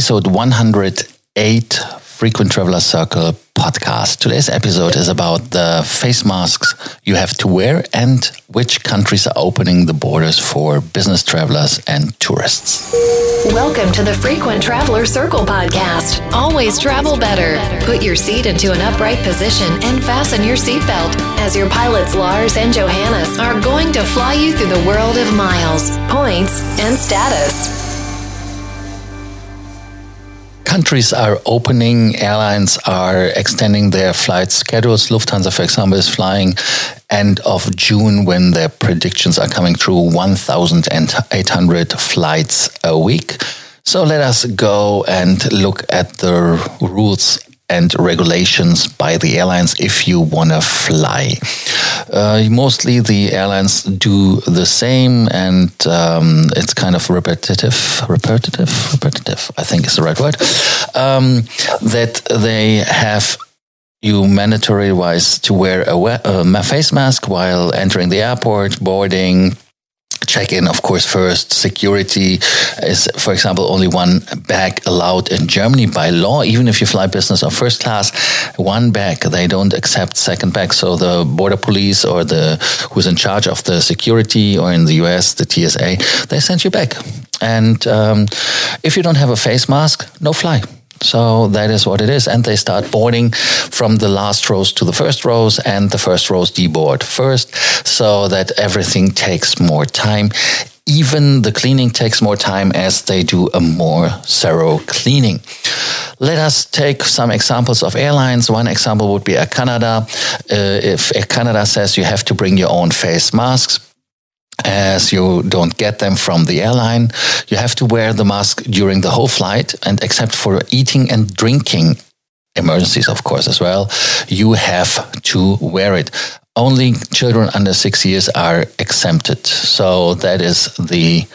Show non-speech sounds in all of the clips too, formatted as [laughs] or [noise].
episode 108 Frequent Traveler Circle podcast. Today's episode is about the face masks you have to wear and which countries are opening the borders for business travelers and tourists. Welcome to the Frequent Traveler Circle podcast. Always travel better. Put your seat into an upright position and fasten your seatbelt as your pilots Lars and Johannes are going to fly you through the world of miles, points, and status countries are opening, airlines are extending their flight schedules. Lufthansa, for example, is flying end of June when their predictions are coming through 1,800 flights a week. So let us go and look at the rules and regulations by the airlines if you want to fly. Uh, mostly the airlines do the same, and um, it's kind of repetitive, repetitive, repetitive. I think is the right word. Um, that they have you mandatory wise to wear a, a face mask while entering the airport, boarding, check in, of course, first. Security is, for example, only one bag allowed in Germany by law. Even if you fly business or first class, one bag. They don't accept second bag. So the border police or the who's in charge of the security, or in the US, the TSA, they send you back. And um, if you don't have a face mask, no fly. So that is what it is. And they start boarding from the last rows to the first rows, and the first rows deboard first, so that everything takes more time. Even the cleaning takes more time as they do a more thorough cleaning. Let us take some examples of airlines. One example would be Air Canada. Uh, if Air Canada says you have to bring your own face masks, as you don't get them from the airline. You have to wear the mask during the whole flight, and except for eating and drinking, emergencies, of course, as well, you have to wear it. Only children under six years are exempted. So that is the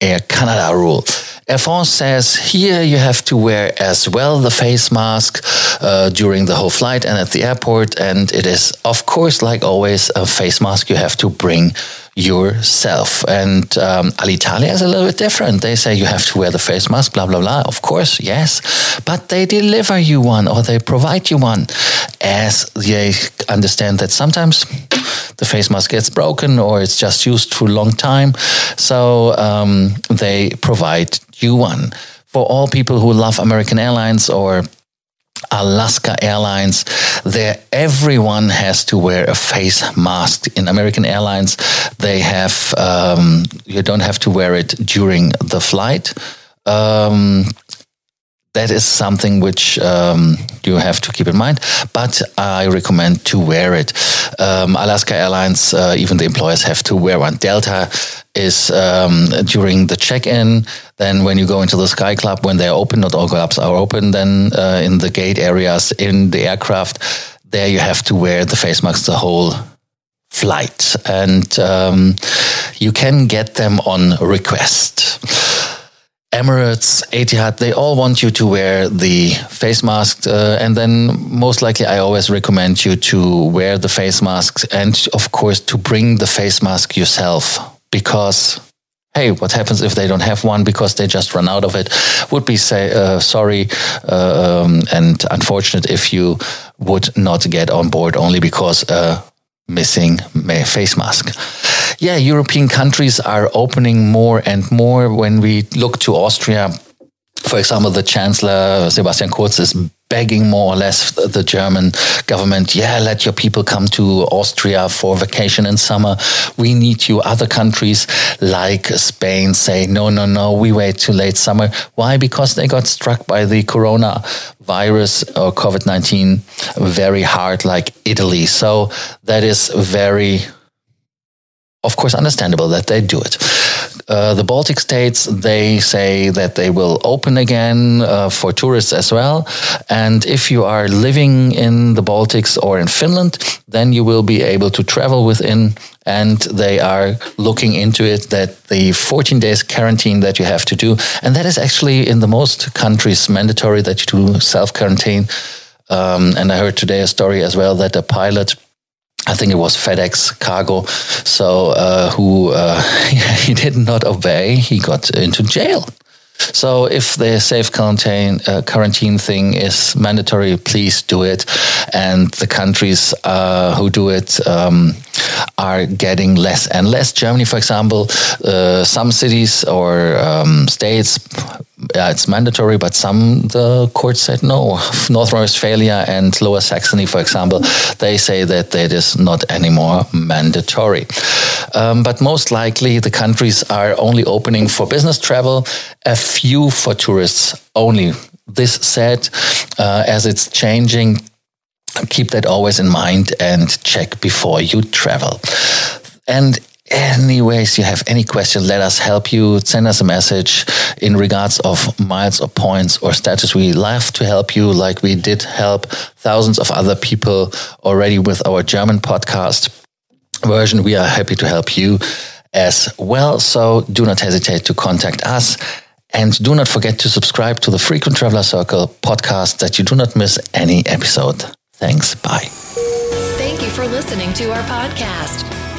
Air Canada rule. Air France says here you have to wear as well the face mask uh, during the whole flight and at the airport. And it is, of course, like always, a face mask you have to bring yourself. And um, Alitalia is a little bit different. They say you have to wear the face mask, blah, blah, blah. Of course, yes. But they deliver you one or they provide you one as they understand that sometimes the face mask gets broken or it's just used for a long time. So um, they provide you one. For all people who love American Airlines or Alaska Airlines, there everyone has to wear a face mask. In American Airlines, they have um, you don't have to wear it during the flight. Um, that is something which um, you have to keep in mind. But I recommend to wear it. Um, Alaska Airlines, uh, even the employers have to wear one. Delta is um, during the check-in. Then when you go into the Sky Club, when they're open, not all clubs are open. Then uh, in the gate areas in the aircraft, there you have to wear the face mask the whole flight, and um, you can get them on request. Emirates, Etihad, they all want you to wear the face mask. Uh, and then, most likely, I always recommend you to wear the face masks and, of course, to bring the face mask yourself because. Hey, what happens if they don't have one because they just run out of it? Would be say uh, sorry uh, um, and unfortunate if you would not get on board only because uh, missing face mask yeah, European countries are opening more and more. When we look to Austria, for example, the Chancellor Sebastian Kurz is begging more or less the German government, yeah, let your people come to Austria for vacation in summer. We need you. Other countries like Spain say, no, no, no, we wait till late summer. Why? Because they got struck by the corona virus or COVID 19 very hard, like Italy. So that is very of course, understandable that they do it. Uh, the Baltic states, they say that they will open again uh, for tourists as well. And if you are living in the Baltics or in Finland, then you will be able to travel within. And they are looking into it that the 14 days quarantine that you have to do, and that is actually in the most countries mandatory that you do self quarantine. Um, and I heard today a story as well that a pilot I think it was FedEx Cargo. So uh, who uh, [laughs] he did not obey, he got into jail. So if the safe quarantine, uh, quarantine thing is mandatory, please do it. And the countries uh, who do it um, are getting less and less. Germany, for example, uh, some cities or um, states yeah, it's mandatory, but some the court said no. [laughs] North Rhine-Westphalia and Lower Saxony, for example, they say that it is not anymore mandatory. Um, but most likely, the countries are only opening for business travel, a few for tourists only. This said, uh, as it's changing, keep that always in mind and check before you travel. And anyways you have any question let us help you. Send us a message in regards of miles or points or status we love to help you like we did help thousands of other people already with our german podcast version. We are happy to help you as well. So do not hesitate to contact us. And do not forget to subscribe to the frequent traveler circle podcast that you do not miss any episode. Thanks. Bye. Thank you for listening to our podcast